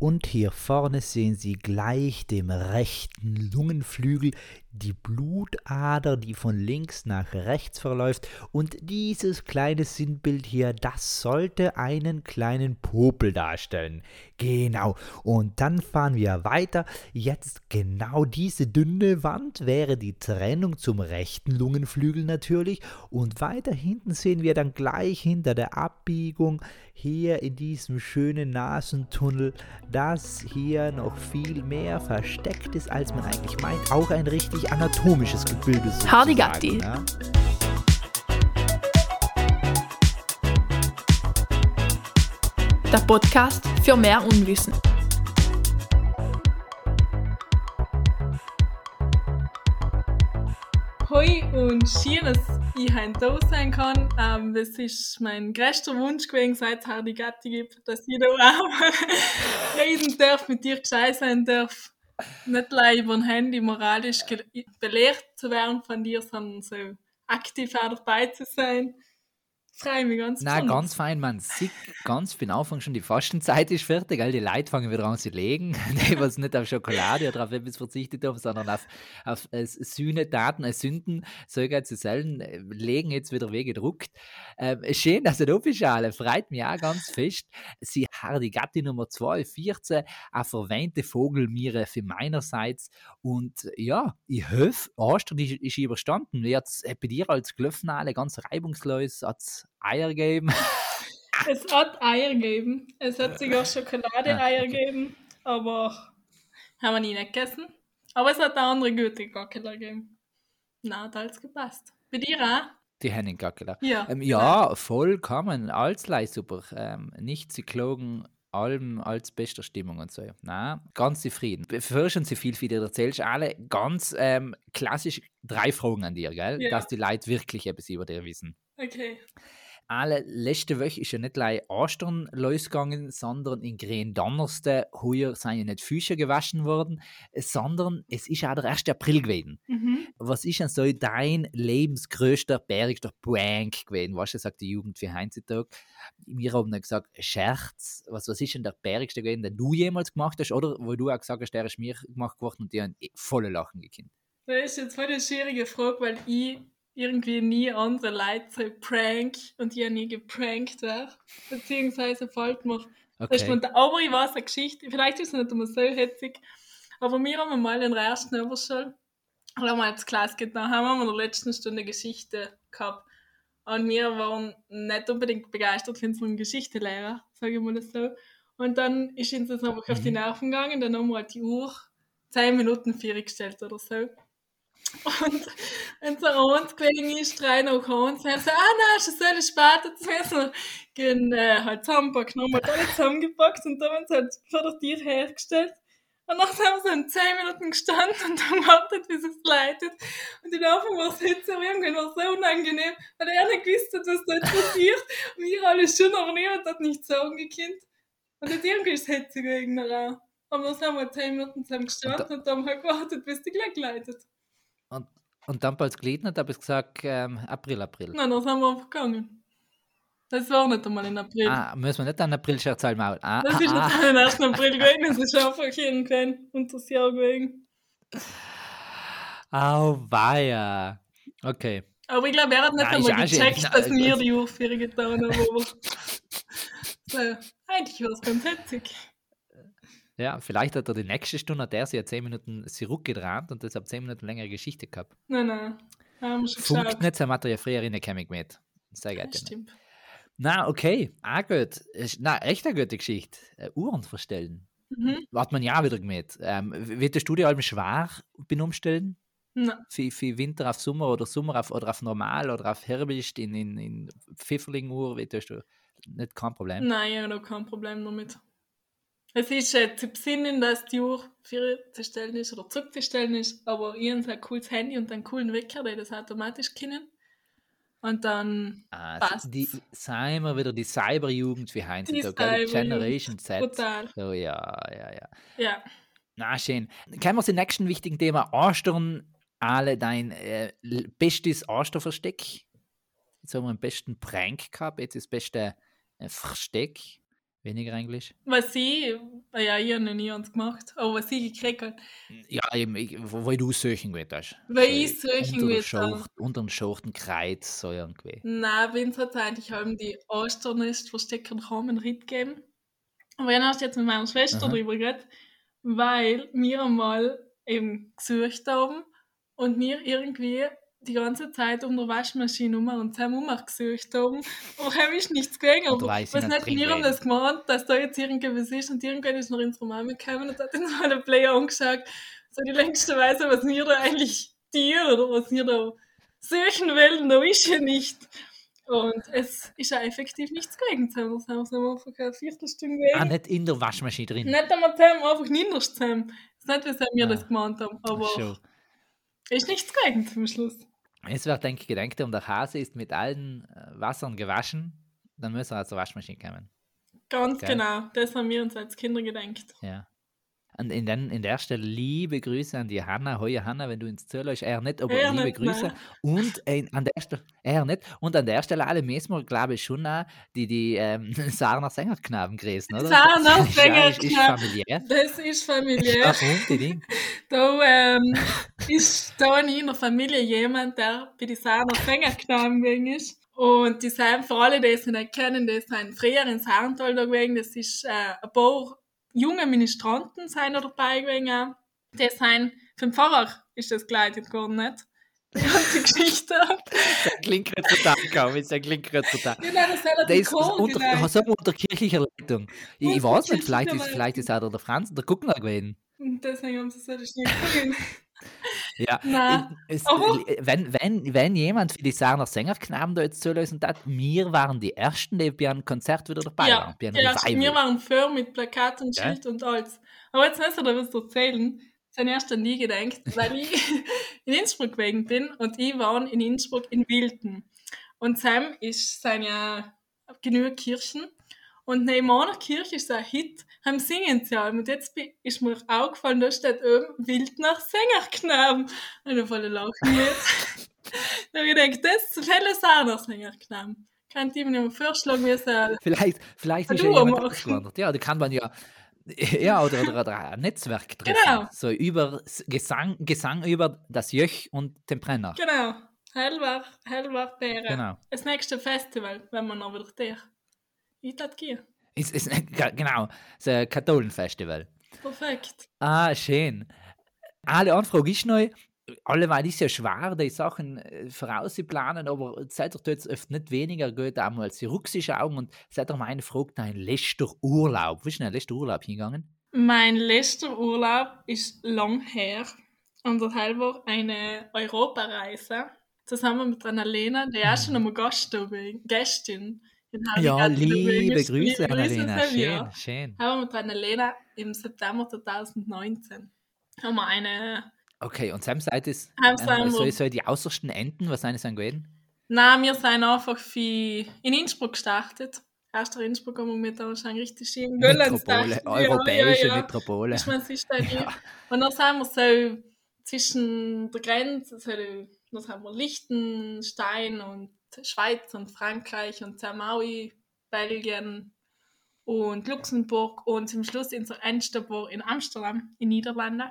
Und hier vorne sehen Sie gleich dem rechten Lungenflügel die Blutader, die von links nach rechts verläuft. Und dieses kleine Sinnbild hier, das sollte einen kleinen Popel darstellen. Genau. Und dann fahren wir weiter. Jetzt genau diese dünne Wand wäre die Trennung zum rechten Lungenflügel natürlich. Und weiter hinten sehen wir dann gleich hinter der Abbiegung hier in diesem schönen Nasentunnel, dass hier noch viel mehr versteckt ist, als man eigentlich meint. Auch ein richtig anatomisches Gebilde. Hardy Gatti. Ja? Der Podcast für mehr Unwissen. Hoi und schön, dass ich heute da sein kann. Ähm, das ist mein größter Wunsch gewesen, seit es Hardy Gatti gibt, dass ich da auch reden darf, mit dir gescheit sein darf. Nicht über ein Handy moralisch belehrt zu werden von dir, sondern so aktiv auch dabei zu sein freue mich ganz Na, ganz fein, man sieht ganz bin Anfang schon, die Fastenzeit ist fertig, all die Leute fangen wieder an zu legen, die was nicht auf Schokolade oder auf etwas verzichtet haben, sondern auf, auf äh, Sühnetaten, äh, Sünden, sogar zu selten, äh, legen jetzt wieder weggedruckt. Ähm, schön, dass du da bist, alle. freut mich auch ganz fest. Sie haben die Gattin Nummer 2, 14, eine verwähnte Vogelmiere für meinerseits und ja, ich hoffe, Ostern ist, ist überstanden. Jetzt bei dir als Glöffnale ganz reibungslos, hat Eier gegeben? es hat Eier gegeben. Es hat sogar Schokolade-Eier gegeben, aber haben wir nie nicht gegessen. Aber es hat auch andere gute Gockeler gegeben. Na, da hat es gepasst. Bei dir auch? Die Henning Gackeler. Ja. Ähm, ja, vollkommen. Alles super. Ähm, nicht sie klogen allem als bester Stimmung und so. Na, ganz zufrieden. Bevor schon so viel wieder erzählst, alle ganz ähm, klassisch drei Fragen an dir, gell? Ja. Dass die Leute wirklich etwas über dir wissen. Okay alle letzte Woche ist ja nicht gleich Ostern losgegangen, sondern in Green Donnerstag heuer sind ja nicht Füße gewaschen worden, sondern es ist auch der 1. April gewesen. Mhm. Was ist denn so dein lebensgrößter, bergster Prank gewesen? Was sagt die Jugend für heutzutage? Wir haben dann gesagt, Scherz. Was, was ist denn der bergste gewesen, den du jemals gemacht hast? Oder wo du auch gesagt hast, der ist mir gemacht geworden und die haben volle Lachen gekriegt? Das ist jetzt voll eine schwierige Frage, weil ich irgendwie nie andere Leute so prank und ich nie geprankt wäre. Beziehungsweise fällt mir. Okay. aber ich weiß eine Geschichte, vielleicht ist es nicht immer so hetzig, aber wir haben mal in der ersten Oberschule, oder mal als Klasse getan, haben wir in der letzten Stunde Geschichte gehabt. Und wir waren nicht unbedingt begeistert von unserem Geschichtelehrer, sage ich mal so. Und dann ist uns das einfach mhm. auf die mhm. Nerven gegangen, dann haben wir halt die Uhr 10 Minuten vier gestellt oder so. Und wenn es an uns gelegen ist, drei nach uns, dann so, ah nein, schon so spät, jetzt müssen wir gehen, äh, halt zusammenpacken, haben wir alle zusammengepackt und dann haben wir es halt vor der Tür hergestellt. Und dann haben wir so in 10 Minuten gestanden und dann wartet, bis es leitet. Und in Anfang war es jetzt so, irgendwann war so unangenehm, weil er nicht gewusst hat, was jetzt passiert. Und wir alle schon, aber niemand hat nicht sagen gekannt. Und jetzt irgendwie ist es hetzig wegen der Aber dann haben wir 10 Minuten zusammen gestanden und, und dann haben wir gewartet, bis die gleich leitet. Und, und dann, gelitten hat, habe ich gesagt, ähm, April, April. Nein, das haben wir einfach gegangen. Das war nicht einmal in April. Ah, müssen wir nicht einen April-Scherz halt machen? Ah, das ah, ist ah. nicht am 1. April gewesen, das ist einfach irgendwann unter das Jahr gewesen. Au, weia. Okay. Aber ich glaube, er hat nicht Nein, einmal auch gecheckt, dass wir die Aufführung getan haben. Aber so, eigentlich war es ganz hetzig. Ja, vielleicht hat er die nächste Stunde, hat er sich ja 10 Minuten zurückgedreht und deshalb 10 Minuten längere Geschichte gehabt. Nein, nein. Haben schon Funkt geschaut. nicht, er ja früher in der Chemik mit. Sehr geil. Das stimmt. Na, okay. Ah, gut. Na, echt eine gute Geschichte. Äh, Uhren verstellen. Mhm. Hat man ja wieder gemäht. Ähm, wird das Studio allem schwer Umstellen? Nein. Für, für Winter auf Sommer oder Sommer auf, oder auf Normal oder auf Herbst in, in, in Pfifferling-Uhr? Tust du? Nicht kein Problem. Nein, ich habe noch kein Problem damit. Es ist äh, zu besinnen, dass die Uhr vorzustellen ist oder zurückzustellen ist, aber ich habe ein cooles Handy und einen coolen Wecker, der das automatisch kennen. Und dann Ah, passt's. die, seien wir wieder die Cyberjugend wie heutzutage, gell? Cyberjugend, Generation Z. total. So, ja, ja, ja. Ja. Na, schön. Kommen wir zum nächsten wichtigen Thema. Ostern, alle dein äh, bestes Osterversteck. Jetzt haben wir den besten Prank gehabt, jetzt das beste äh, Versteck. Weniger Englisch. Was ich Ah Ja, ich habe noch nie eins gemacht. Aber was ich gekriegt habe, Ja, eben, ich, wo du suchen willst. hast. Weil ich suchen will, Schacht, Unter den Schachtenkreuz, so irgendwie. nein, hat es eigentlich haben die Osternest verstecken kaum einen Ritt gegeben. Aber dann hast du jetzt mit meiner Schwester Aha. drüber geredet, weil wir einmal eben gesucht haben und wir irgendwie die ganze Zeit um der Waschmaschine um und zusammen um gesucht haben. Aber haben ist nichts gegangen. Und Aber weiss was ich nicht, wir haben das gemeint, dass da jetzt irgendwas ist und irgendwann ist noch unsere Mama gekommen und hat uns mal einen Player angeschaut. So die längste Weise, was wir da eigentlich tun oder was wir da suchen wollen, da ist ja nicht. Und es ist ja effektiv nichts gegangen. Jetzt haben wir einfach eine Viertelstunde Ah, weg. nicht in der Waschmaschine drin. Nicht einmal zusammen, einfach niederst zusammen. Das ist nicht, wie wir Ah. das gemeint haben, aber Schon. ist nichts gegangen zum Schluss. Es wird, denke ich, gedenkt, und der Hase ist mit allen äh, Wassern gewaschen, dann er aus der Waschmaschine kommen. Ganz Gell? genau, das haben wir uns als Kinder gedacht. Ja. Und in, den, in der Stelle liebe Grüße an die Hanna. Hoi Hanna, wenn du ins zuhörst. Er nicht, aber Er liebe nicht, Grüße. nein. Und äh, an der Stelle, er nicht. Und an der Stelle alle wir, glaube ich, schon auch die, die ähm, Sarner Sängerknaben grüßen, oder? Sarner Ja, Ist, ist Sängerknaben. familiär. Das ist familiär. unbedingt. Da ähm, ist da in der Familie jemand, der bei den Sarner Sängerknaben gewesen ist. Und die sind, für alle, die es nicht kennen, das sind früher in Sarntal da gewesen. Das ist äh, ein paar junge Ministranten sind da dabei gewesen. Die sind, für den Pfarrer ist das geleitet worden, nicht? Die ganze Geschichte. Der klingt gerade total kaum. Der klingt gerade total. Ja, nein, das hat Der ist unter, unter kirchlicher Leitung. Ich, ich weiß nicht, vielleicht ist, vielleicht ist auch der, der Franz der Guckner gewesen. Und deswegen haben sie halt nicht gesehen. Ja, es, wenn, wenn, wenn jemand für die Sarner Sängerknaben da jetzt zulösen hat, wir waren die Ersten, die bei einem Konzert wieder dabei Ja, waren. Bei ja Revival. wir waren für mit Plakat und? Schild und alles. Aber jetzt so, da was erzählen. Ich habe erst an die gedacht, weil ich in Innsbruck gewesen bin und ich war in Innsbruck in Wilden. Und Sam ist ja genug Kirchen. Und neben einer Kirche ist ein Hit, haben singen sie allem. Und jetzt ist mir aufgefallen, da steht oben Wildner Sängerknaben. Und ich voll lachen jetzt. da habe ich gedacht, das ist viele Sarner Sängerknaben. Kann ich mir nicht mehr vorschlagen, wie es Vielleicht, vielleicht ist ja jemand ausgewandert. Ja, da kann man ja. Ja, oder, oder, oder ein Netzwerk treffen. Genau. So über Gesang, Gesang über das Jöch und den Brenner. Genau. Hellwach, Hellwach Bären. Genau. Das nächste Festival, wenn man noch wieder der. Ich tat gehen. Ist, ist, genau, ein Katholenfestival. Perfekt. Ah, schön. Alle Anfrage ist neu. Alleweil ist ja schwer, die Sachen äh, vorauszuplanen, aber seid ihr jetzt oft nicht weniger gut, einmal Augen und seid ihr meine Frage einem letzter Urlaub. Wo ist denn der letzte Urlaub hingegangen? Mein letzter Urlaub ist lang her. Unser Teil war eine Europareise. Zusammen mit Annalena, die auch schon einmal Gast Gästin. In Ja, liebe. Grüße, Annalena. Schön, schön. Haben wir mit Annalena im September 2019 haben wir eine. Okay, und Sam seid es, Haben ähm, sie so, einmal- so die außersten Enden, was seien es gewesen? Nein, wir sind einfach in Innsbruck gestartet. Erst in Innsbruck haben wir mit da schon richtig schön Metropole, europäische ja, ja. Metropole. Ich meine, ist ja. Und dann sind wir so zwischen der Grenze, also, dann haben wir Liechtenstein und Schweiz und Frankreich und Zermaui, Belgien und Luxemburg und zum Schluss unser Endstopp in Amsterdam, in Niederlanden.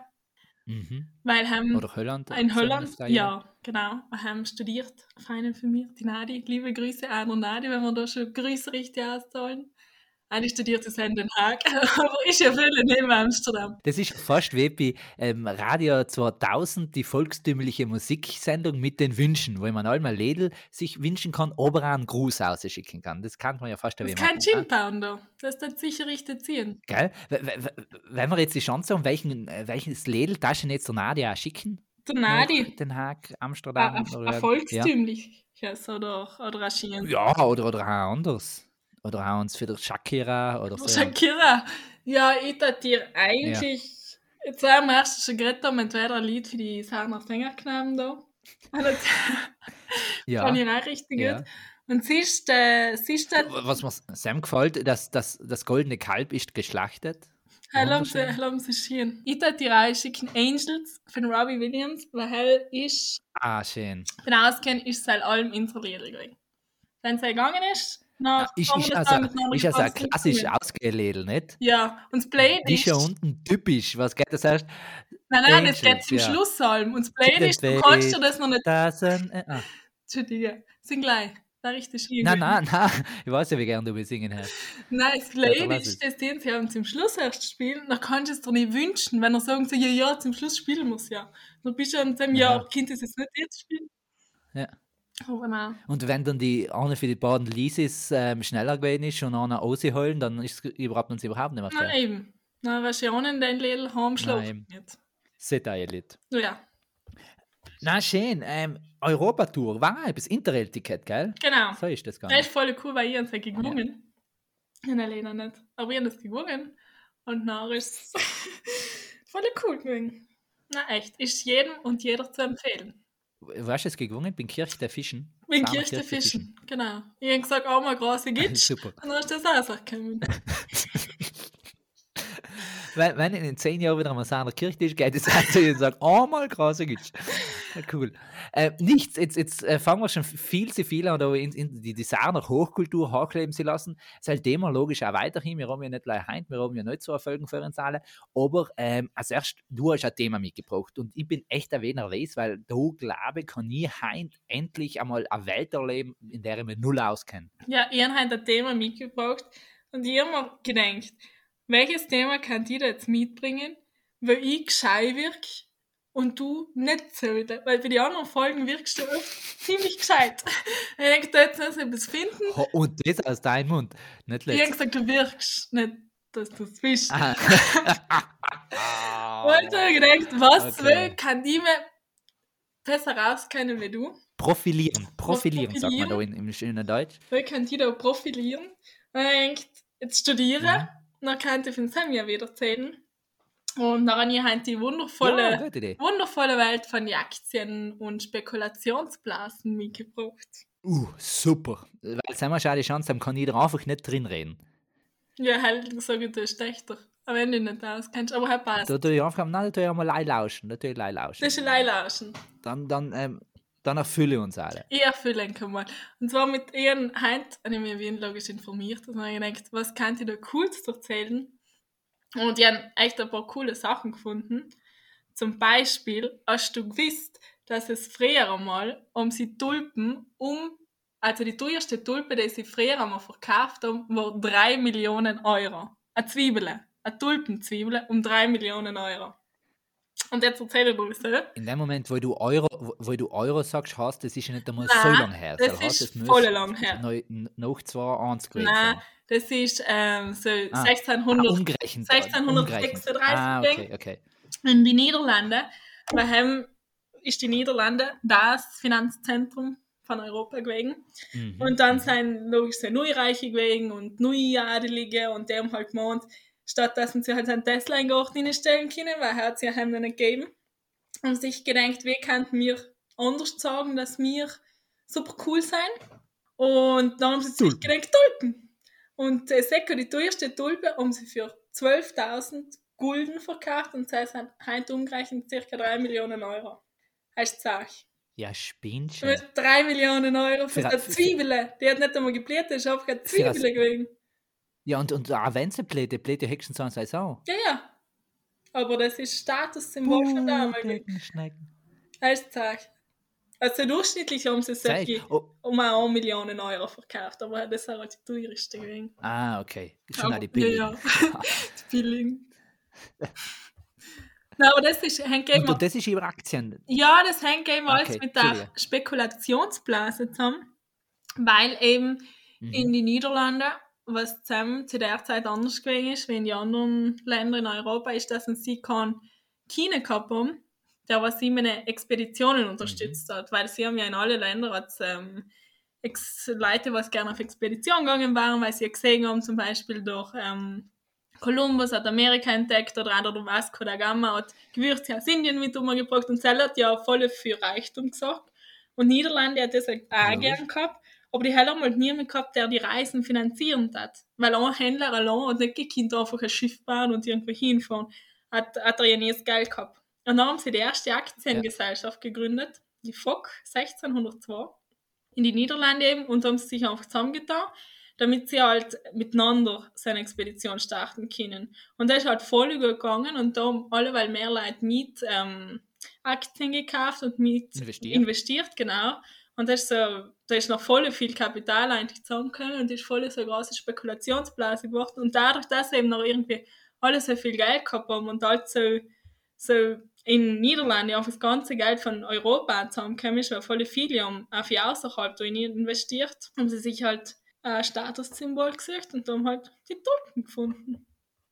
Mhm. Weil haben Oder Holland? in Holland, ja, genau. Wir haben studiert, auf einen von mir, die Nadi. Liebe Grüße an der Nadi, wenn wir da schon Grüße richtig auszahlen. Eine studiert ist in Den Haag, aber ja viel neben Amsterdam. Das ist fast wie bei ähm, Radio 2000, die volkstümliche Musiksendung mit den Wünschen, wo man einmal Lädel sich wünschen kann, aber auch einen Gruß ausschicken kann. Das kann man ja fast Das wie ist kein machen, Gin Pounder. Das ist dann sicher richtig ziehen. W- Wenn wir jetzt die Chance haben, welchen, äh, welches Lädel Taschen jetzt der Nadia schicken? Der Nadi. Den Haag, Amsterdam? Ein oder- volkstümliches oder, oder Raschinen. Ja, ja oder, oder auch anders. Oder auch uns für Shakira oder so. Shakira. Ja, ich tat dir eigentlich. Jetzt haben wir erst schon geredet, entweder ein Lied für die Sarner Sänger genommen da. Ja. fand ich auch richtig ja. gut. Und sie ist, äh, sie ist dann, Was mir Sam gefällt, dass das, das goldene Kalb ist geschlachtet. haben sie schön. Ich tat dir auch schicken Angels von Robbie Williams, weil hell ist, Ah, schön. ich auskenne, ist es halt allem gewesen. Wenn sie gegangen ist, Na, Ist, ist, das also, ist also ein klassisch Zunge. ausgeledelt, nicht? Ja, und das Playlist. Die schon unten typisch. Was geht das erst? Nein, nein, das Angels, geht zum ja. Schlusssalm. Und das Playlist, du Baby, kannst dir das noch nicht. Das sind, äh, ah. Entschuldige, sing gleich. Da richtig schön. Nein, nein, nein. Ich weiß ja, wie gern du mir singen hast. Nein, das Ja, lass Playlist, das den sie haben zum Schluss erst spielen, dann kannst du es dir nicht wünschen, wenn er sagen so, ja, ja, zum Schluss spielen muss ja. Dann bist du an dem Ja. Jahr, Kind ist es nicht jetzt spielen. Ja. Aber nein. Und wenn dann die eine für die beiden Lisis ähm, schneller gewesen ist und einer rausholen, dann ist es überhaupt uns überhaupt nicht mehr Nein, fair. eben. Nein, was ja auch in dein Lidl haben, schlafen eben. nicht. Seht ihr. Ja, Na schön, ähm, Europatour, war etwas Interrail-Ticket, gell? genau. So ist das Das Ganze. ist voll cool, weil ich habe es gewonnen. Ja. Nein, Lena nicht. Aber ich habe das gewonnen. Und dann ist es voll cool gewesen. Na echt, ist jedem und jeder zu empfehlen. Weißt du, es gewonnen? Bin Kirch der Fischen. Samer Kirche Kirch der Fischen. Genau. Ich habe gesagt, einmal große Gitsch. Super. Und dann ist das auch so gekommen. Wenn, wenn in zehn Jahren wieder mal seiner Kirche ist, geht es auch zu ihr und sagt, oh mal krass, Gitsch. Cool. Äh, nichts, jetzt, jetzt äh, fangen wir schon viel zu viel an, da in, in die Designer Hochkultur hochkleben zu lassen. Ist halt Thema logisch auch weiterhin. Wir haben ja nicht gleich heim, wir haben ja nicht so Erfolgen für uns alle. Aber ähm, als erst, du hast ein Thema mitgebracht und ich bin echt ein wenig nervös, weil da glaube ich, kann ich heim endlich einmal eine Welt erleben, in der ich mich null auskenne. Ja, ich habe ein Thema mitgebracht und ich habe mir gedacht, welches Thema kann ich da jetzt mitbringen, weil ich gescheit wirke und du nicht so wieder. Weil bei den anderen Folgen wirkst du oft ziemlich gescheit. Ich denke, da jetzt etwas finden. Und das aus deinem Mund, nicht Ich habe gesagt, du wirkst nicht, dass du es bist. Ah. Und ich habe gedacht, was Okay. will, kann ich mir besser rauskennen wie du? Profilieren, profilieren, sagt man da Profilieren? in, im schönen Deutsch. Weil kann ich da profilieren. Und ich denke, jetzt studiere, dann kann ich von Sam ja wieder erzählen. Und dann habe ich halt die wundervolle, Ja, wundervolle Welt von Aktien- und Spekulationsblasen mitgebracht. Uh, super. Weil haben wir schon die Chance, dann kann ich da einfach nicht drin reden. Ja, halt, sage ich, du ist schlechter. Aber wenn du nicht auskennst, aber halt passt. Da tue ich einfach, nein, da tue ich einmal leid lauschen. Da tue ich leid lauschen. Das ist Leilauschen. Dann, dann, ähm, dann erfülle ich uns alle. Ich erfülle ihn mal. Und zwar mit ihren heute habe ich mich wie logisch informiert und habe gedacht, was kann ich da Cooles erzählen? Und ich habe echt ein paar coole Sachen gefunden. Zum Beispiel, hast du gewusst, dass es früher einmal um sie Tulpen um, also die teuerste Tulpe, die sie früher einmal verkauft haben, war 3 Millionen Euro. Eine Zwiebel, eine Tulpenzwiebel um 3 Millionen Euro. Und jetzt erzähle ich dir wieso. In dem Moment, wo du Euro, wo, du Euro sagst, hast, das ist ja nicht einmal Nein, so lange her. das heißt, ist es voll lang her. Noch zwei eins gewesen Nein, das ist ähm, so Ah. 1600 Ah, umgerechnet. 1636 umgerechnet. Ah, okay, okay. in die Niederlande. Daheim ist die Niederlande das Finanzzentrum von Europa gewesen. Mhm. Und dann sind logisch sehr Neureiche gewesen und Neuadelige und haben halt gemeint, stattdessen sie halt einen Tesla in den Garten reinstellen können, weil er hat sie ja nicht gegeben. Und sich gedacht, wie könnten wir anders sagen, dass wir super cool sein? Und dann haben sie sich Tulpen. gedacht, Tulpen. Und äh, Seko, die teuerste Tulpe, haben sie für 12.000 Gulden verkauft und sie sind heute umgerechnet ca. 3 Millionen Euro. Heißt Sache. Ja, spinnst Du du? hast 3 Millionen Euro für Für- eine Zwiebel. Die hat nicht einmal gebläht, das ist einfach eine Für eine- Zwiebel gewesen. Ja, und, und auch wenn sie bläht, bläht die höchstens so eine Saison. Ja, ja. Aber das ist Statussymbol von damals. Heißt Sache. Also durchschnittlich haben sie wirklich Oh, um eine Millionen Euro verkauft, aber das ist auch die teuerste gewesen. ah, okay. Schon Aber- auch die Billig. Ja, ja. die Billigen. Nein, aber das ist, hängt eben, Und, das ist über Aktien. ja, das hängt eben alles Okay, mit der. Spekulationsblase zusammen, weil eben Mhm. in die Niederlande, was zusammen zu der Zeit anders gewesen ist, wie in die anderen Länder in Europa, ist, dass sie keinen China gehabt haben, der was sie den Expeditionen unterstützt hat, weil sie haben ja in alle Länder als ähm, Leute, was gerne auf Expedition gegangen waren, weil sie ja gesehen haben, zum Beispiel durch ähm, Kolumbus hat Amerika entdeckt oder der Vasco da Gama hat Gewürze aus Indien mit umgebracht und Zell hat ja voll für Reichtum gesagt. Und Niederlande hat das auch Logisch. gern gehabt, aber die haben halt niemand gehabt, der die Reisen finanzieren hat. Weil ein Händler allein hat nicht gekannt, einfach ein Schiff bauen und irgendwo hinfahren. Hat, hat er ja nie das Geld gehabt. Und dann haben sie die erste Aktiengesellschaft gegründet, die FOC 1602, in die Niederlande eben, und haben sie sich einfach zusammengetan. damit sie halt miteinander seine Expedition starten können. Und das ist halt voll gut gegangen und da haben alle, weil mehr Leute mit ähm, Aktien gekauft und mit Investiert. investiert, genau. Und das ist so, da ist noch voll viel Kapital eigentlich zusammengekommen und ist voll so eine große Spekulationsblase geworden. Und dadurch, dass eben noch irgendwie alle so viel Geld gehabt haben und halt so, so in Niederlande auf das ganze Geld von Europa zusammengekommen ist, weil voll viele haben auf die außerhalb investiert, haben sie sich halt ein Statussymbol gesucht und haben halt die Tulpen gefunden.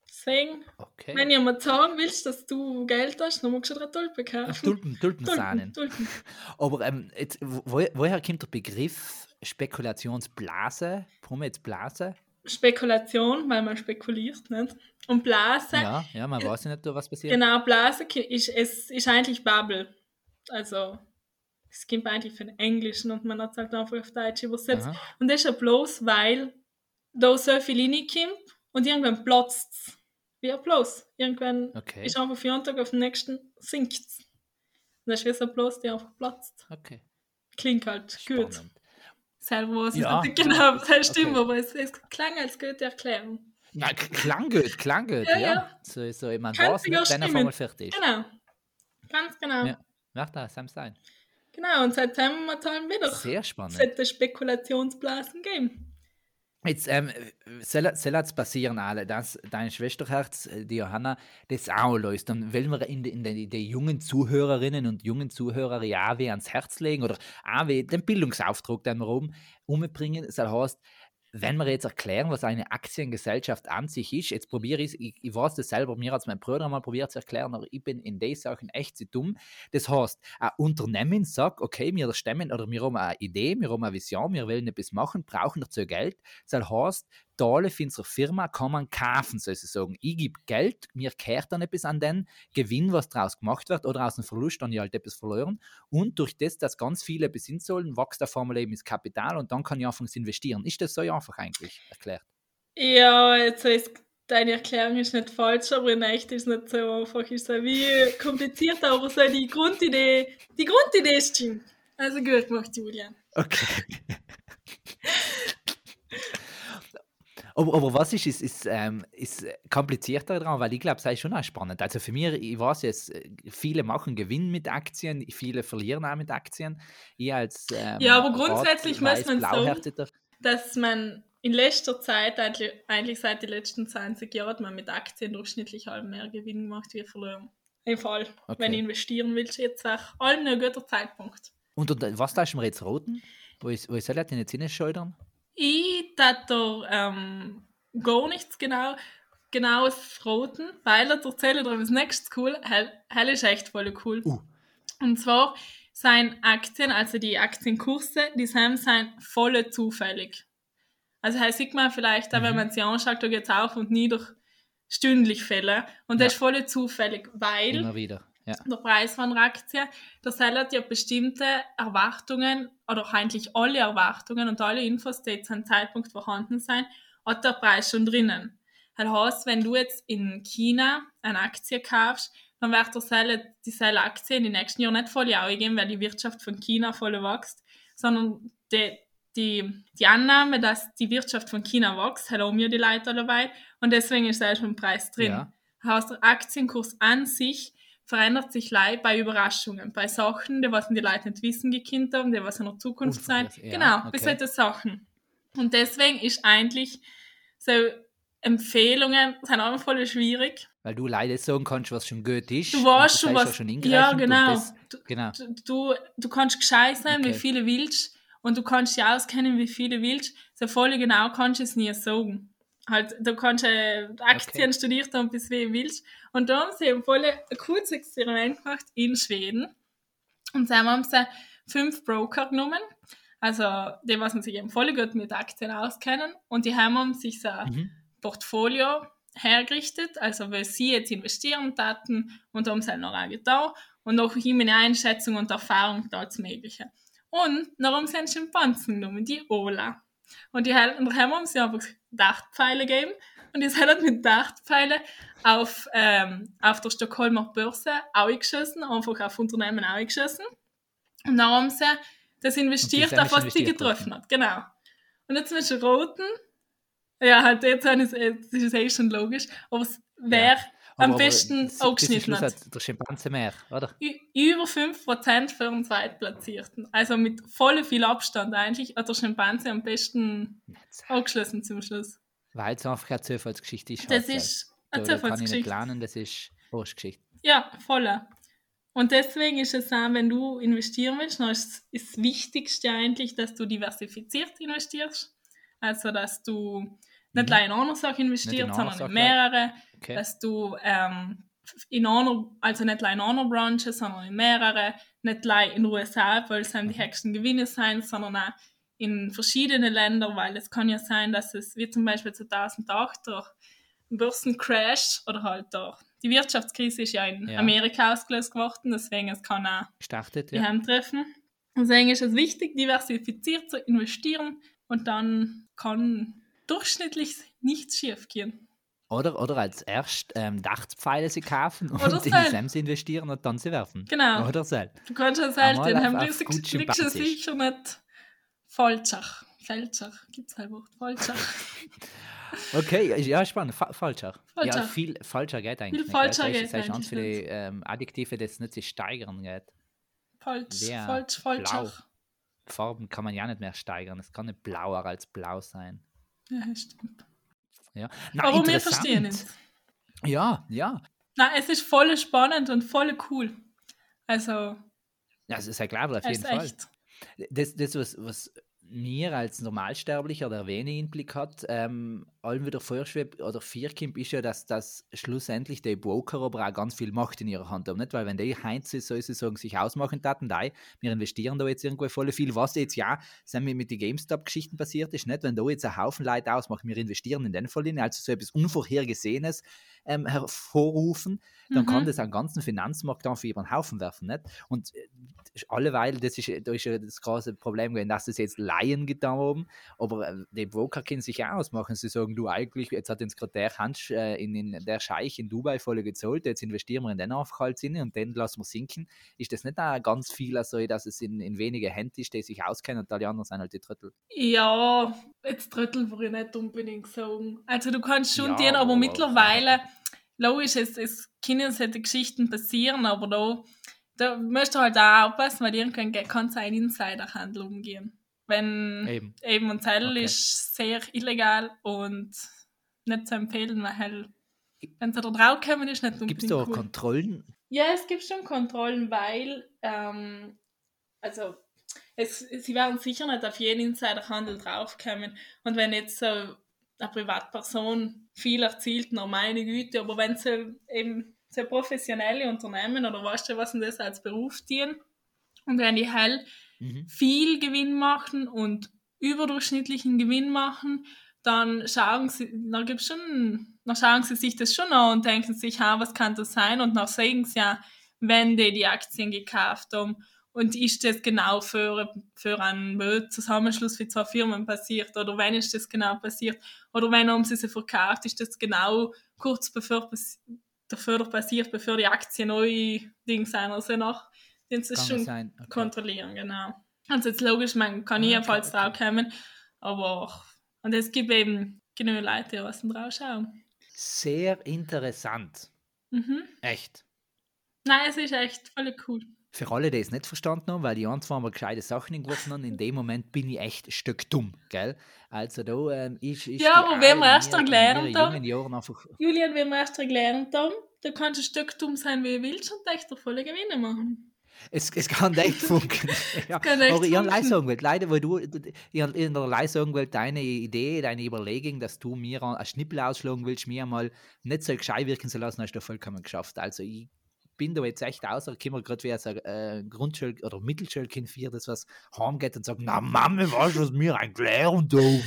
Deswegen, Okay. wenn jemand sagen willst, dass du Geld hast, dann musst du dir eine Tulpe kaufen. Tulpen, Tulpensahnen. Tulpen. Aber ähm, jetzt, wo, woher kommt der Begriff Spekulationsblase? Warum jetzt Blase? Spekulation, weil man spekuliert, nicht? Und Blase, Ja, ja, man weiß ja nicht, was passiert. genau, Blase ist, es ist eigentlich Bubble. Also, es kommt eigentlich von Englischen und man hat es halt einfach auf Deutsch übersetzt. Aha. Und das ist ja bloß, weil da so viel reinkommt und irgendwann platzt es. Wie Bloß. Irgendwann Okay. ist einfach für einen Tag auf den nächsten sinkt es. Und das ist ein Bloß, der einfach platzt. Okay. Klingt halt gut. Spannend. Weiß ich Ja, genau, ja, das stimmt, okay. aber es, es klang als gute Erklärung. K- klang gut, klang gut, Ja, ja. ja. So, so, man Kann weiß sogar nicht, wenn er stimmen. einmal fertig ist. Genau. Ganz genau. Ja. Macht das, kann sein. Genau, und seitdem haben wir dann wieder Sehr spannend. solche Spekulationsblasen geben. Jetzt ähm, soll, soll es passieren, alle, dass dein Schwesterherz, äh, die Johanna, das auch löst. Dann wollen wir in die, in die, die jungen Zuhörerinnen und jungen Zuhörer wie ans Herz legen oder wie den Bildungsauftrag, den wir oben umbringen. Das heißt, wenn wir jetzt erklären, was eine Aktiengesellschaft an sich ist, jetzt probiere ich ich, ich weiß das selber, mir hat es mein Bruder mal probiert zu erklären, aber ich bin in den Sachen echt zu dumm. Das heißt, ein Unternehmen sagt, okay, wir stemmen oder wir haben eine Idee, wir haben eine Vision, wir wollen etwas machen, brauchen dazu Geld. Das heißt, Teile von unserer Firma kann man kaufen, sozusagen. Ich gebe Geld, mir kehrt dann etwas an den Gewinn, was daraus gemacht wird, oder aus dem Verlust dann ich halt etwas verloren. Und durch das, dass ganz viele besitzen sollen, wächst auf einmal eben das Kapital und dann kann ich anfangen zu investieren. Ist das so einfach eigentlich erklärt? Ja, jetzt ist deine Erklärung ist nicht falsch, aber in echt ist es nicht so einfach. Ist so wie kompliziert, aber so die Grundidee, die Grundidee stimmt. Also gut gemacht, Julian. Okay. Aber, aber was ist, ist, ist, ähm, ist komplizierter daran, weil ich glaube, es ist schon auch spannend. Also für mich, ich weiß jetzt, äh, viele machen Gewinn mit Aktien, viele verlieren auch mit Aktien. Ich als ähm, Ja, aber grundsätzlich muss man so- Dass man in letzter Zeit, eigentlich, seit den letzten 20 Jahren, hat man mit Aktien durchschnittlich halb mehr Gewinn gemacht wie verloren. Im Fall, Okay. wenn du investieren willst, jetzt auch allem ein guter Zeitpunkt. Und, und was da ist mir jetzt roten? Wo ist, wo ist soll ich denn jetzt hinschleudern? Ich tat da ähm, gar nichts genau, genaues verraten, weil er erzählt dir das nächste cool. Hell, hell ist echt voll cool. Uh. Und zwar sind Aktien, also die Aktienkurse, die sind, sind voll zufällig. Also heißt, sieht man vielleicht auch, wenn Mhm. man sie anschaut, da geht es auf und nieder stündlich Fälle. Und das Ja. ist voll zufällig, weil. Ja. der Preis von einer Aktie, der Seller hat ja bestimmte Erwartungen oder auch eigentlich alle Erwartungen und alle Infos, die zu einem Zeitpunkt vorhanden sein, hat der Preis schon drinnen. Das heißt, wenn du jetzt in China eine Aktie kaufst, dann wird dieselbe Aktie in den nächsten Jahren nicht voll geben, weil die Wirtschaft von China voll wächst, sondern die, die, die Annahme, dass die Wirtschaft von China wächst, haben wir die Leute dabei und deswegen ist da schon ein Preis drin. Ja. Das heißt, der Aktienkurs an sich verändert sich leicht bei Überraschungen, bei Sachen, die was die Leute nicht wissen gekannt haben, die was in der Zukunft sein. Ja, genau, okay. bis solche Sachen. Und deswegen ist eigentlich so Empfehlungen sind auch voll schwierig. Weil du leider sagen kannst, was schon gut ist. Du weißt schon, was. schon ja, genau. Das, Du, genau. du, du, du kannst gescheit sein, wie Okay. viele willst, und du kannst dich auskennen, wie viele willst. So voll genau kannst du es nie sagen. Halt, du kannst äh, Aktien Okay. studiert haben, bis wie willst. Und da haben sie ein voll ein cooles Experiment gemacht in Schweden. Und da haben sie fünf Broker genommen. Also, die, was sich eben voll gut mit Aktien auskennen. Und die haben sich so ein Mhm. Portfolio hergerichtet, also weil sie jetzt investieren taten und haben sie halt noch auch getan und noch ihm eine Einschätzung und Erfahrung da als Mögliche. Und dann haben sie einen Schimpansen genommen, die Ola. Und die dann haben sie einfach Dachtpfeile gegeben und die sind halt mit Dachtpfeile auf, ähm, auf der Stockholmer Börse geschossen, einfach auf Unternehmen geschossen. Und dann haben sie das investiert, sind auf was sie getroffen hat. Genau. Und jetzt mit roten Ja, halt jetzt ist es eh schon logisch. Aber es wäre Aber- am aber besten abgeschnitten. Schluss hat Der Schimpanse mehr, oder? Über 5% für den Zweitplatzierten. Also mit voll viel Abstand eigentlich hat der Schimpanse am besten abgeschlossen zum Schluss. Weil es einfach keine Zufallsgeschichte ist. Das ist Da, eine da kann ich nicht Zufallsgeschichte. lernen, das ist Urgeschichte. Ja, voller. Und deswegen ist es auch, wenn du investieren willst, dann ist ist das Wichtigste eigentlich, dass du diversifiziert investierst. Also, dass du nicht Mhm. allein in eine Sache investierst, eine sondern in mehrere. Okay. Dass du ähm, in einer, also nicht allein in einer Branche, sondern in mehrere. Nicht allein in den USA, weil es dann die Mhm. höchsten Gewinne sein, sondern auch in verschiedene Länder, weil es kann ja sein, dass es, wie zum Beispiel 2008, der Börsencrash oder halt der, die Wirtschaftskrise ist ja in Ja. Amerika ausgelöst geworden, deswegen es kann auch Gestartet, die ja. Treffen. Deswegen ist es wichtig, diversifiziert zu investieren und dann kann durchschnittlich nichts schief gehen. Oder, oder als erst ähm, Dachtspfeile sie kaufen und in Seil. Sems investieren und dann sie werfen. Genau. Oder Seil. Du kannst ja selten, auf- haben du Schimpansisch. sicher nicht Falschach. Falschach, gibt es ein Wort, Falschach. Okay, ja, spannend. Fa falscher. Ja, viel falscher geht eigentlich. Viel falscher geht heißt, ganz eigentlich viele ähm, Adjektive, das nicht sich steigern geht. Falsch, Wer? falsch, Blau. Falschach. Farben kann man ja nicht mehr steigern. Es kann nicht blauer als blau sein. Ja, stimmt. Ja. Na, Aber wir verstehen es. Ja, ja. Nein, es ist voll spannend und voll cool. Also, Ja, es ist ja klar, auf jeden Fall. echt. Das, das was, was mir als Normalsterblicher der wenig Inblick hat, ähm, allem wieder vorschwebt oder vierkimp ist ja, dass das schlussendlich die Broker aber auch ganz viel Macht in ihrer Hand haben. Nicht? Weil wenn die Heinz sozusagen sich ausmachen taten, da, wir investieren da jetzt irgendwo voll viel, was jetzt ja sind mit, mit den GameStop-Geschichten passiert ist, nicht? wenn da jetzt ein Haufen Leute ausmachen, wir investieren in den Fall, also so etwas Unvorhergesehenes ähm, hervorrufen, dann kann Mhm. das einen ganzen Finanzmarkt dann für über den Haufen werfen. Nicht? Und äh, alleweil, das ist, da ist ja das große Problem dass das jetzt Laien getan haben, aber äh, die Broker können sich auch ausmachen. Sie sagen, du eigentlich, jetzt hat uns gerade der Hans äh, in, in der Scheich in Dubai voll gezahlt, jetzt investieren wir in den Aufhalt und den lassen wir sinken. Ist das nicht auch ganz viel, also, dass es in, in wenige Hände ist, die sich auskennen und alle anderen sind halt die Drittel? Ja, jetzt Drittel würde ich nicht unbedingt sagen. Also du kannst schon Ja, dienen, aber aber- mittlerweile, logisch, es, es können solche Geschichten passieren, aber da, da musst du halt auch aufpassen, weil irgendwann kann es ein Insiderhandel umgehen. Wenn Eben. eben ein Zettel Okay. ist sehr illegal und nicht zu empfehlen, weil wenn sie da drauf kommen, ist nicht Gibt es unbedingt da cool. Kontrollen? Ja, es gibt schon Kontrollen, weil, ähm, also, es, sie werden sicher nicht auf jeden Insiderhandel draufkommen. Und wenn jetzt so eine Privatperson viel erzielt, na meine Güte, aber wenn sie eben so professionelle Unternehmen oder weißt du, was denn das als Beruf dienen, und wenn die hell Mhm. viel Gewinn machen und überdurchschnittlichen Gewinn machen, dann schauen sie, dann gibt's schon, dann schauen sie sich das schon an und denken sich, ha, was kann das sein? Und dann sagen sie ja, wenn die die Aktien gekauft haben. Und ist das genau für, für einen Zusammenschluss für zwei Firmen passiert? Oder wenn ist das genau passiert? Oder wenn haben sie sie verkauft, ist das genau kurz bevor pass- dafür passiert, bevor die Aktien neu Ding sein, also nach, den sie schon sein. Okay. kontrollieren, genau. Also jetzt logisch, man kann okay, jedenfalls okay. draufkommen, aber und es gibt eben genug Leute, die was drauf schauen. Sehr interessant. Mhm. Echt. Nein, es ist echt voll cool. Für alle, die es nicht verstanden haben, weil die einen zwar mal gescheite Sachen geworfen haben, in dem Moment bin ich echt ein Stück dumm, gell? Also da ähm, ist, ist Ja, aber wenn wir erst jungen Jahren einfach Julian, wenn wir erst gelernt haben, du kannst ein Stück dumm sein, wie du willst und echt der volle Gewinne machen. Es, es kann echt funken. ja. kann Aber ich habe funken. sagen wollte, leider, weil du, ich habe in der Leid sagen deine Idee, deine Überlegung, dass du mir einen Schnippel ausschlagen willst, mir mal nicht so gescheit wirken zu lassen, hast du vollkommen geschafft. Also ich bin da jetzt echt außer, ich komme gerade wie ein äh, Grundschul- oder Mittelschulkind für das was heimgeht und sagt, na Mama, weißt du, was mir ein Klären tun?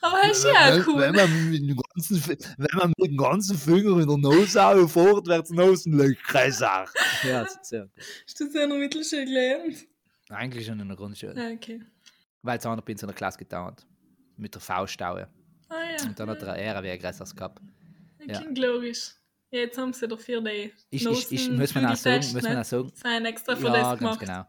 Aber das ist ja wenn, cool. wenn, man mit dem ganzen, wenn man mit dem ganzen Finger in der Nase fortwärts Nasenlöch keine Sache. Ja, sehr gut. Hast du das in der Mittelschule gelernt? Eigentlich schon in der Grundschule. Ah, okay. Weil es auch noch in der Klasse gedauert. Mit der Fauststaue. Ah ja. Und dann hat er er wie ein größeres gehabt. Das ja. klingt logisch. Ja, jetzt haben sie dafür die Ich, ich, ich, muss man auch sagen, muss man auch sagen, Sein extra für ja, das ganz gemacht. genau.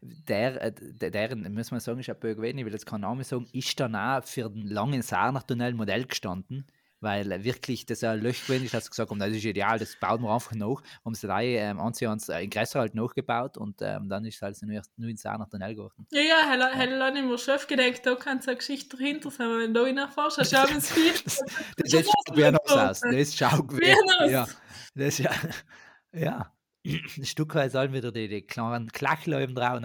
Der, äh, der, deren, muss man sagen, ist ein Bögwen, ich will jetzt keinen Namen sagen, ist dann auch für den langen Sarnach-Tunnel Modell gestanden weil wirklich das ein Loch gewesen ist, dass sie gesagt das ist ideal, das bauen wir einfach nach. Haben sie drei ähm, Anziehans äh, in Gräser halt nachgebaut und ähm, dann ist es halt nur, nur in Saar nach Tunnel geworden. Ja, ja, hell, hell ja. mir schon gedacht, da kann es eine Geschichte dahinter sein, wenn du reinfährst, hast du auch ein Spiel. das, das, das schaut wie noch aus. Das schaut wie ja, das ja, ja. Ein Stück weit sollen wieder die, die kleinen Klachläuben drauf.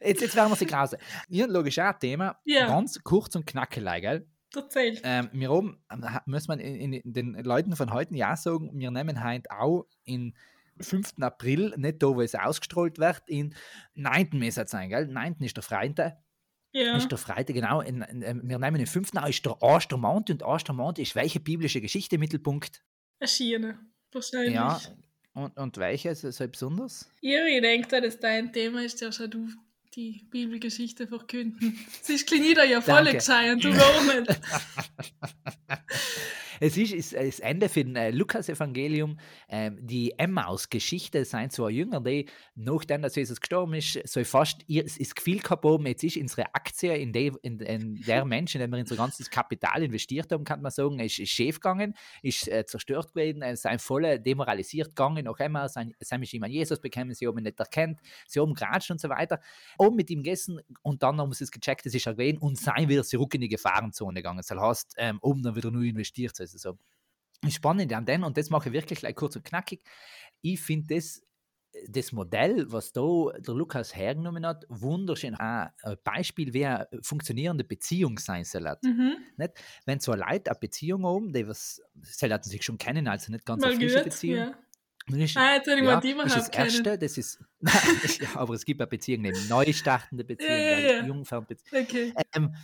Jetzt, jetzt werden wir sie raus. Ja, logisch auch ein Thema. Ja. Ganz kurz und knackig, gell? Erzähl. Ähm, wir oben, ähm, muss man in, in, den Leuten von heute ja sagen, wir nehmen heute auch in 5. April, nicht da, wo es ausgestrahlt wird, in 9. Messe sein, gell? 9. ist der Freitag. Ja. Ist der Freitag, genau. In, in, ähm, wir nehmen den 5. ist der Ostermond und Ostermond ist welche biblische Geschichte Mittelpunkt? Erschienen, wahrscheinlich. Ja, und, und welche ist so besonders? Ja, ich denke, dass dein Thema ist ja schon du die Bibelgeschichte verkünden. Sie ist Klinida ja voll gescheit, du nicht. Es ist, ist das Ende für das äh, Lukas-Evangelium. Ähm, die Emmaus-Geschichte sind zwei Jünger, die nachdem dass Jesus gestorben ist, so fast ihr, das Gefühl gehabt haben, jetzt ist unsere Aktie in, de, in, in der Mensch, in dem wir unser ganzes Kapital investiert haben, kann man sagen, ist, ist schief gegangen, ist äh, zerstört gewesen, äh, sind voll demoralisiert gegangen, noch einmal, sind, sind mich immer Jesus bekommen, sie haben ihn nicht erkannt, sie haben geratscht und so weiter. Und mit ihm gegessen und dann haben sie es gecheckt, das ist er gewesen und sein wieder zurück in die Gefahrenzone gegangen. Das heißt, ähm, oben dann wieder nur investiert. So. Das Spannende an den, und das mache ich wirklich gleich kurz und knackig, ich finde das das Modell, was da der Lukas hergenommen hat, wunderschön. Ein Beispiel, wie eine funktionierende Beziehung sein soll. Mhm. Nicht? Wenn so Leute eine Beziehung haben, die was, sie sich schon kennen, also nicht ganz Mal eine frische Beziehung. Ja. Ist, ah, jetzt ich ja, die das ist das Erste, das ist, aber es gibt eine Beziehung, eine neu startende Beziehung, ja, ja, ja. Jungfernbeziehung. Okay. Ähm,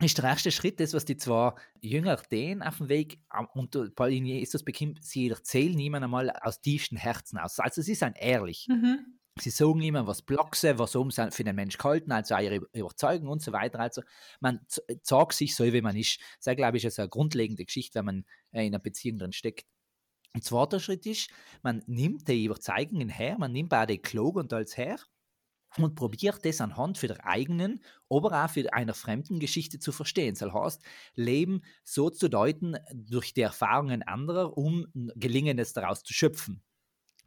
ist der erste Schritt, das, was die zwei Jünger den auf dem Weg unter Pauline Jesus bekommt, sie erzählen niemand einmal aus tiefstem Herzen aus. Also sie sind ehrlich. Mhm. Sie sagen immer, was blockse, was um für den Mensch gehalten, also ihre Überzeugung und so weiter. Also man sagt sich so, wie man ist. Das, glaube ich, ist eine grundlegende Geschichte, wenn man äh, in einer Beziehung drin steckt. Und zweiter Schritt ist, man nimmt die Überzeugungen her, man nimmt auch die Klog und alles her und probiert das anhand für der eigenen, aber auch für einer fremden Geschichte zu verstehen. Das heißt, Leben so zu deuten durch die Erfahrungen anderer, um Gelingendes daraus zu schöpfen.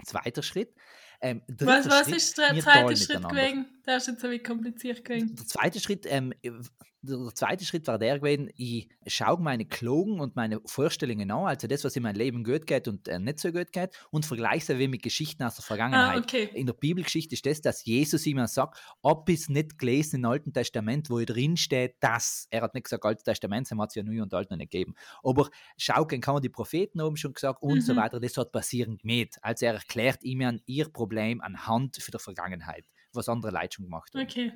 Zweiter Schritt. Ähm, was, was Schritt, ist der zweite Schritt gewesen? Der ist jetzt ein bisschen kompliziert gewesen. Der zweite Schritt ähm, der zweite Schritt war der gewesen, ich schaue meine Klogen und meine Vorstellungen an, also das, was in meinem Leben gut geht und äh, nicht so gut geht, und vergleiche sie mit Geschichten aus der Vergangenheit. Ah, okay. In der Bibelgeschichte ist das, dass Jesus immer sagt, ob es nicht gelesen im Alten Testament, wo drin steht, dass, er hat nicht gesagt, Altes Testament, es hat es ja Neue und Alt noch nicht gegeben, aber schau, kann man die Propheten oben schon gesagt und mhm. so weiter, das hat passieren mit. Also er erklärt ihnen ihr Problem anhand für der Vergangenheit, was andere Leute schon gemacht haben. Okay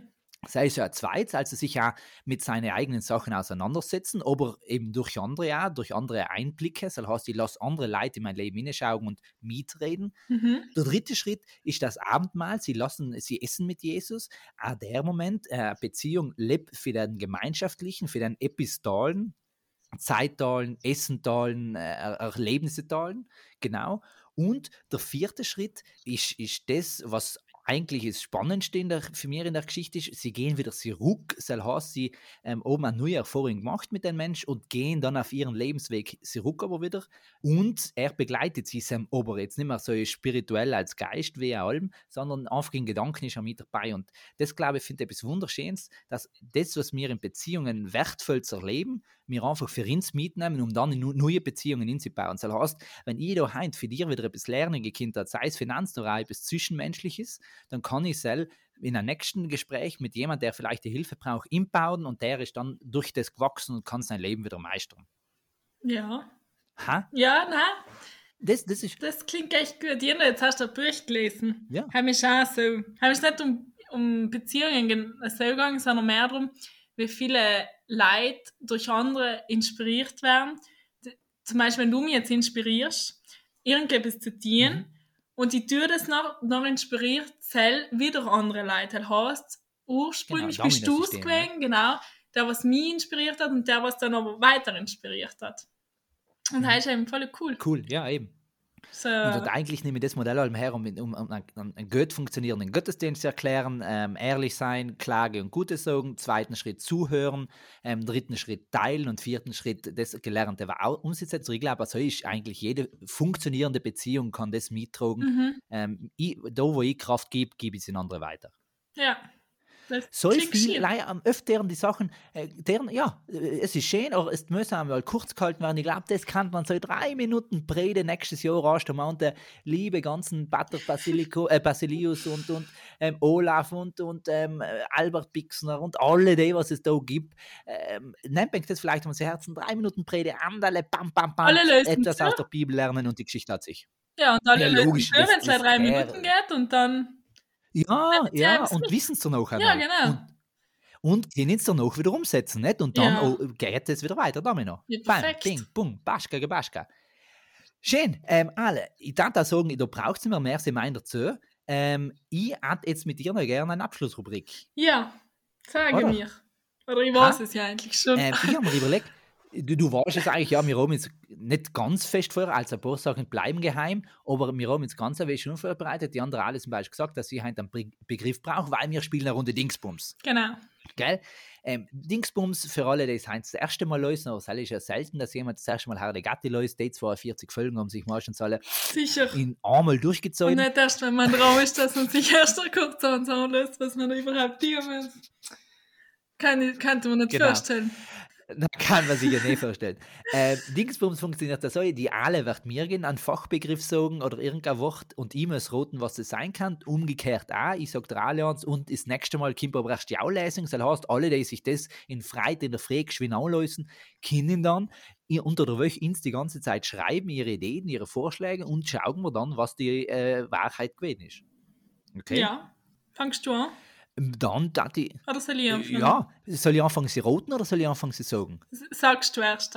sei es ja zweit, also sich ja mit seinen eigenen Sachen auseinandersetzen, aber eben durch andere ja, durch andere Einblicke, das heißt, ich lasse andere Leute in mein Leben hinschauen und mitreden. Mhm. Der dritte Schritt ist das Abendmahl, sie lassen, sie essen mit Jesus, auch der Moment, äh, Beziehung lebt für den gemeinschaftlichen, für den Epistalen, Zeittalen, Essentalen, äh, Erlebnisetalen, genau. Und der vierte Schritt ist, ist das, was eigentlich das Spannendste in der, für mich in der Geschichte ist, sie gehen wieder zurück, das heißt, sie ähm, oben eine neue Erfahrung gemacht mit dem Mensch und gehen dann auf ihren Lebensweg zurück aber wieder. Und er begleitet sie sem aber jetzt nicht mehr so spirituell als Geist wie allem, sondern einfach in Gedanken ist er mit dabei. Und das glaube ich finde ich etwas Wunderschönes, dass das, was wir in Beziehungen wertvoll erleben, wir einfach für uns mitnehmen, um dann in neue Beziehungen hinzubauen. Das heißt, wenn ich da heute für dich wieder etwas lernen gekannt habe, sei es Finanzneural, etwas Zwischenmenschliches, dann kann ich selbst in einem nächsten Gespräch mit jemandem, der vielleicht die Hilfe braucht, inbauen und der ist dann durch das gewachsen und kann sein Leben wieder meistern. Ja. Ha? Ja, na. Das, das, ist das klingt echt gut. Jena, jetzt hast du ein Buch gelesen. Ja. Habe ich auch so. Habe ich nicht um, um Beziehungen so gegangen, sondern mehr darum, wie viele Leute durch andere inspiriert werden. Zum Beispiel, wenn du mich jetzt inspirierst, irgendetwas zu dienen mhm. und die Tür das noch, noch inspiriert, zähl wieder andere Leute. Das heißt, ursprünglich genau, bist du es gewesen, genau, der, was mich inspiriert hat und der, was dann aber weiter inspiriert hat. Und mhm. das ist eben voll cool. Cool, ja, eben. So, Und eigentlich nehme ich das Modell allem her, um, um, um einen, gut funktionierenden Gottesdienst zu erklären, ähm, ehrlich sein, Klage und Gutes sagen, zweiten Schritt zuhören, ähm, dritten Schritt teilen und vierten Schritt das Gelernte auch umsetzen. Also ich glaube, so ist eigentlich jede funktionierende Beziehung kann das mittragen. mhm. Ähm, ich, da, wo ich Kraft gebe, gebe ich es in andere weiter. ja. Das So klingt viel schön. Leute am öfteren die Sachen, äh, deren, ja, äh, es ist schön, aber es muss einmal kurz gehalten werden. Ich glaube, das kann man so drei Minuten Brede nächstes Jahr meint der liebe ganzen Butter Basilico, äh, Basilius und, und ähm, Olaf und, und ähm, äh, Albert Bixner und alle die, was es da gibt. Ähm, nehmt euch das vielleicht um zu Herzen. Drei Minuten Brede, andale, bam, bam, bam. Alle etwas aus der Bibel lernen und die Geschichte hat sich. Ja, und dann Ja, logisch, wenn das es drei Minuten geht und dann. Ja, Ja, und wissen es dann auch Ja, genau. Und, und können es dann auch wieder umsetzen, nicht? Und dann Ja. oh, geht es wieder weiter, damit noch. Ja, Bam, perfekt. bing, bum, baschka, gebaschka. Schön, ähm, alle. Ich darf da sagen, da braucht es nicht mehr Semester dazu. Ähm, ich hätte jetzt mit dir noch gerne eine Abschlussrubrik. Ja, sage Oder? mir. Oder ich weiß es ja eigentlich schon. Ähm, ich habe mir überlegt, du, du weißt es eigentlich, ja, wir haben jetzt nicht ganz fest vorher, also ein paar Sachen bleiben geheim, aber wir haben jetzt ganz ein schon vorbereitet. Die andere alle zum Beispiel gesagt, dass ich heute einen Be- Begriff brauche, weil wir spielen eine Runde Dingsbums. genau. Gell? Ähm, Dingsbums für alle, die es das erste Mal lösen, aber es ist ja selten, dass jemand das erste Mal Herr Gatti löst. Die 42 Folgen haben sich meistens alle Sicher. in einmal Und durchgezogen. nicht erst, wenn man Traum ist, dass man sich erst kurz lässt, was man überhaupt tun muss. Kann ich, kannte man nicht Genau. vorstellen. Da kann man sich ja nicht vorstellen. Ähm, Dingsbums funktioniert das so, die alle wird mir gehen, einen Fachbegriff sagen oder irgendein Wort und ich muss roten, was das sein kann. Umgekehrt auch, ich sage der Allianz und das nächste Mal aber erst die Auslesung. Das heißt, alle, die sich das in Freit in der Früh geschwind anlösen, können dann unter der Woche ins die ganze Zeit schreiben, ihre Ideen, ihre Vorschläge und schauen wir dann, was die äh, Wahrheit gewesen ist. Okay? Ja. Fangst du an? Dann, dat ich, Oder soll ich anfangen? ja, soll ich anfangen, sie roten oder soll ich anfangen, sie sagen? Sagst du erst.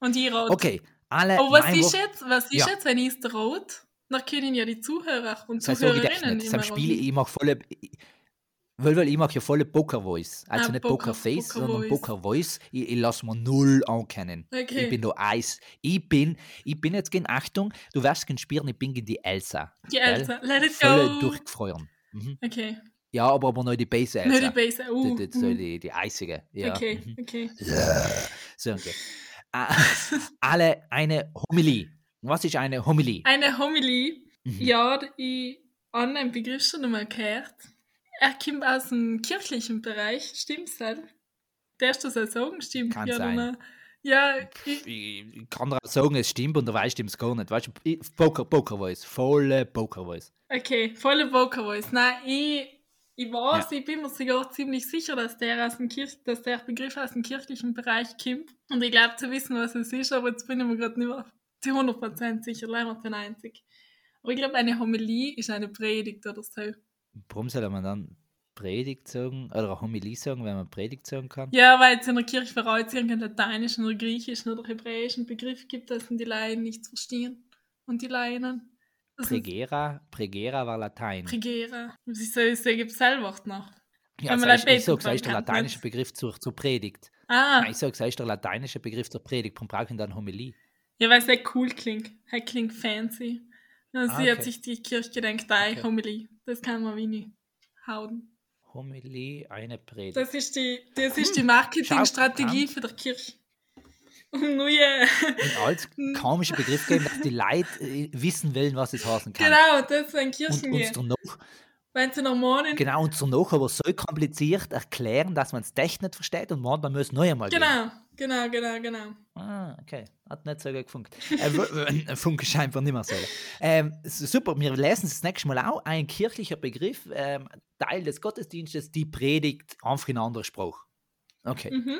Und ich rot. Okay, alle. Aber was mein ist jetzt, was ist Ja. jetzt, wenn ich es rot? Dann können ja die Zuhörer und so Zuhörerinnen nicht. immer Spiel, ich mache volle. Weil, weil ich mag ja volle Poker Voice. Also Ah, nicht Poker- Poker Face, Poker sondern Voice. Poker Voice. Ich, ich lasse mir null ankennen. Okay. Ich bin da Eis. Ich bin, ich bin jetzt gegen Achtung, du wirst gegen spüren, ich bin gegen die Elsa. Die? Elsa. Let it Voll go. durchgefroren. Mhm. Okay. Ja, aber, aber noch die Base. Nur die Base. Uh, die, die, so uh. die, die eisige. Ja. Okay, Mhm. okay. So, okay. Ah, alle eine Homilie. Was ist eine Homilie? Eine Homilie. Mhm. Ja, ich habe einen Begriff schon einmal gehört. Er kommt aus dem kirchlichen Bereich. Stimmt's das? Darfst du das sagen? Stimmt. Kann ja, sein. Ja, ich, ich kann dir sagen, es stimmt und dabei stimmt es gar nicht. Weißt du, Poker, Poker Voice, volle Poker Voice. okay, volle Poker Voice. Nein, ich, ich weiß, ich bin mir sogar ziemlich sicher, dass der, aus dem Kirch dass der Begriff aus dem kirchlichen Bereich kommt. Und ich glaube zu wissen, was es ist, aber jetzt bin ich mir gerade nicht mehr zu 100% sicher, leider zu 90. Aber ich glaube, eine Homilie ist eine Predigt oder so. Warum soll man dann Predigt sagen oder eine Homilie sagen, wenn man Predigt sagen kann? Ja, weil es in der Kirche bereits irgendeinen lateinischen oder griechischen oder hebräischen Begriff gibt, dessen die Laien nicht verstehen. Und die Laien. Pregera, Pregera war Latein. Pregera. Wieso ist der gibt Wort noch? ja, heißt, ein ich sage, ist der lateinische? Begriff zur, zur Predigt. Ah, Nein, ich sage, das ist der lateinische Begriff zur Predigt. Warum brauche ich dann Homilie? ja, weil es sehr cool klingt. Er klingt fancy. Und Ah, sie hat okay. sich die Kirche gedacht, ei, Okay. Homilie. Das kann man wie nicht hauen. Homilie, eine Predigt. Das ist die, das ist die Hm, Marketingstrategie für die Kirche. Um neue. Und als komische Begriff geben, dass die Leute äh, wissen wollen, was es heißen kann. genau, das sind Und Kirchen uns gehen. danach Wenn sie noch morgen. Genau, und danach aber so kompliziert erklären, dass man es echt nicht versteht und man, man muss neu einmal gehen. Genau, genau, genau, genau. Ah, okay. Hat nicht so gut gefunkt. äh, w- Funke scheinbar nicht mehr so. Ähm, super, wir lesen es das nächste Mal auch. Ein kirchlicher Begriff, ähm, Teil des Gottesdienstes, die Predigt, einfach in anderer Sprache. Okay. Mhm.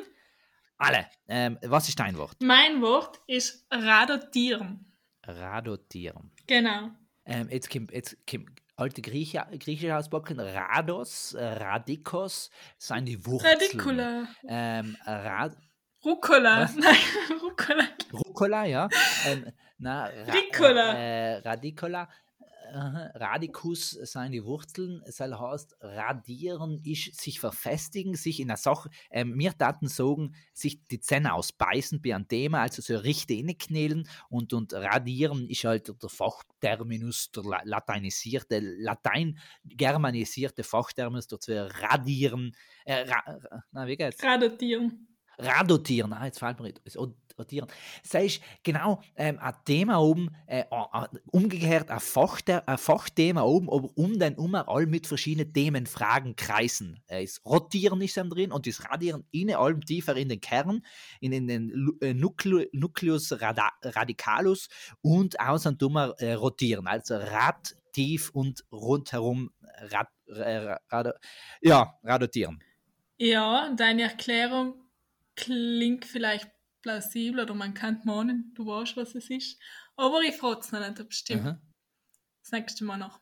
Alle, ähm, was ist dein Wort? Mein Wort ist radotieren. Radotieren. Genau. Ähm, jetzt kommt, jetzt kommt alte Grieche, Griechisch auspacken. Rados, äh, Radikos, sind die Wurzeln. Radicula. Ähm, Rad, Rucola. Was? Nein, Rucola. Rucola, ja. Ähm, na, Ra Ricola. Äh, Radicola. Aha, Radicus sind die Wurzeln, das heißt, radieren ist sich verfestigen, sich in einer Sache, ähm, wir taten sagen, sich die Zähne ausbeißen bei einem Thema, also so richtig inknälen und, und radieren ist halt der Fachterminus, der la- lateinisierte, latein germanisierte Fachterminus dazu radieren, äh, ra, na, wie geht's? Radotieren. Radotieren, ah, jetzt fällt mir nicht, das Rotieren. Das ist genau ähm, ein Thema oben, äh, umgekehrt ein, Fachter, ein Fachthema oben, aber um den um all mit verschiedenen Themen, Fragen kreisen. Äh, das Rotieren ist dann drin und das Radieren in allem tiefer in den Kern, in, in den äh, Nucleu, Nucleus rada, radicalus und außen dummer äh, rotieren, also Rad tief und rundherum rad, äh, rad, ja, radotieren. Ja, deine Erklärung klingt vielleicht plausibel oder man kann meinen, du weißt, was es ist. Aber ich frage es noch nicht, ob es stimmt. Mhm. Das nächste Mal noch.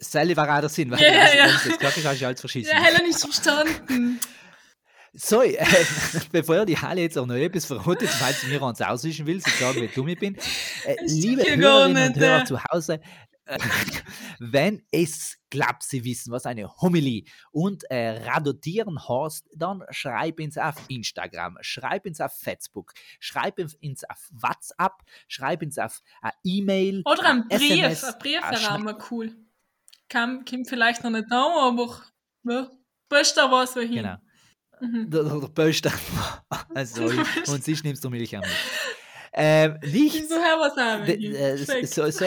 Sally war auch der Sinn, weil Ja, ja, ja. das gesagt hast, hast du alles verschissen. Ja, Helen ist verstanden. So, äh, bevor die Halle jetzt auch noch etwas verrotet, falls mir uns auswischen will, sie sagen, wie dumm ich bin. Äh, liebe Hörerinnen und Hörer äh. zu Hause, äh, wenn es klappt, Sie wissen, was eine Homilie und äh, radotieren heißt, dann schreib uns auf Instagram, schreib uns auf Facebook, schreib uns auf WhatsApp, schreib uns auf eine E-Mail, Oder ein Brief. SMS, ein Brief ein wäre auch mal cool. Kam, kommt vielleicht noch nicht an, aber ja, Bester was wohin. Genau. Mhm. Der, der, Böster. also, und sie nimmst du Milch an mich. Ähm, nichts. So äh, so, so.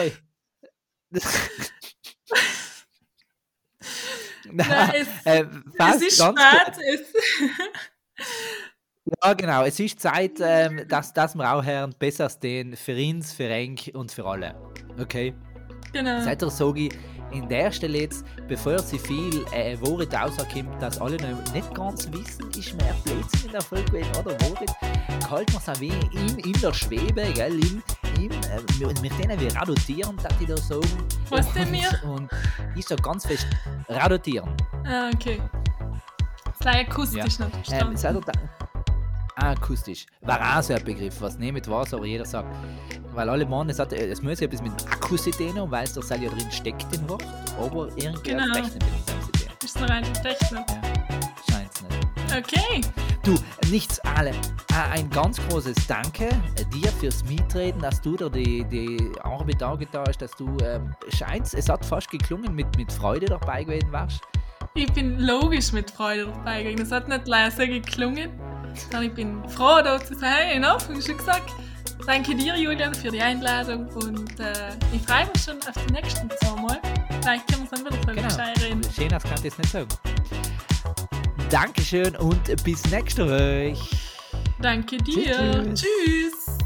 Nein, Nein, es, äh, fast es ist spät. Es, Ja, genau. Es ist Zeit, ähm, dass, dass wir auch hören, besser stehen für uns, für Enk und für alle. Okay? genau. Seid ihr so, in der Stelle jetzt, bevor sie viel äh, Worte rauskommt, dass alle noch nicht ganz wissen, ist mehr Blödsinn in der Folge gewesen, oder Worte, halten wir es ein wenig in, in der Schwebe, gell, in, in, äh, mit, mit denen wir radotieren, dass die da sagen. Was denn wir? Und ich sag ganz fest, radotieren. Ah, okay. Das war akustisch Ja. nicht Ähm, akustisch. War auch so ein Begriff, was nicht mit was, aber jeder sagt. Weil alle meinen, es, hat, es muss ja etwas mit Akkusität haben, weil es da ja drin steckt im Wort, aber irgendwie Genau. rechnet mit Akkusität. ist noch rein Technik. Scheint es nicht. Okay. Du, nichts alle. Ah, Ein ganz großes Danke äh, dir fürs Mitreden, dass du da die, die Arbeit angetan hast, dass du ähm, scheinst, es hat fast geklungen, mit, mit Freude dabei gewesen warst. Ich bin logisch mit Freude dabei gegangen. Das hat nicht leise geklungen. Sondern ich bin froh, da zu sein. Hey, in Anfang schon gesagt. Danke dir, Julian, für die Einladung. Und äh, ich freue mich schon auf die nächsten zwei Mal. Vielleicht können wir dann wieder Genau. reden. Schön, das kann ich jetzt nicht sagen. Dankeschön und bis nächste Woche. Danke dir. Tschüss. Tschüss.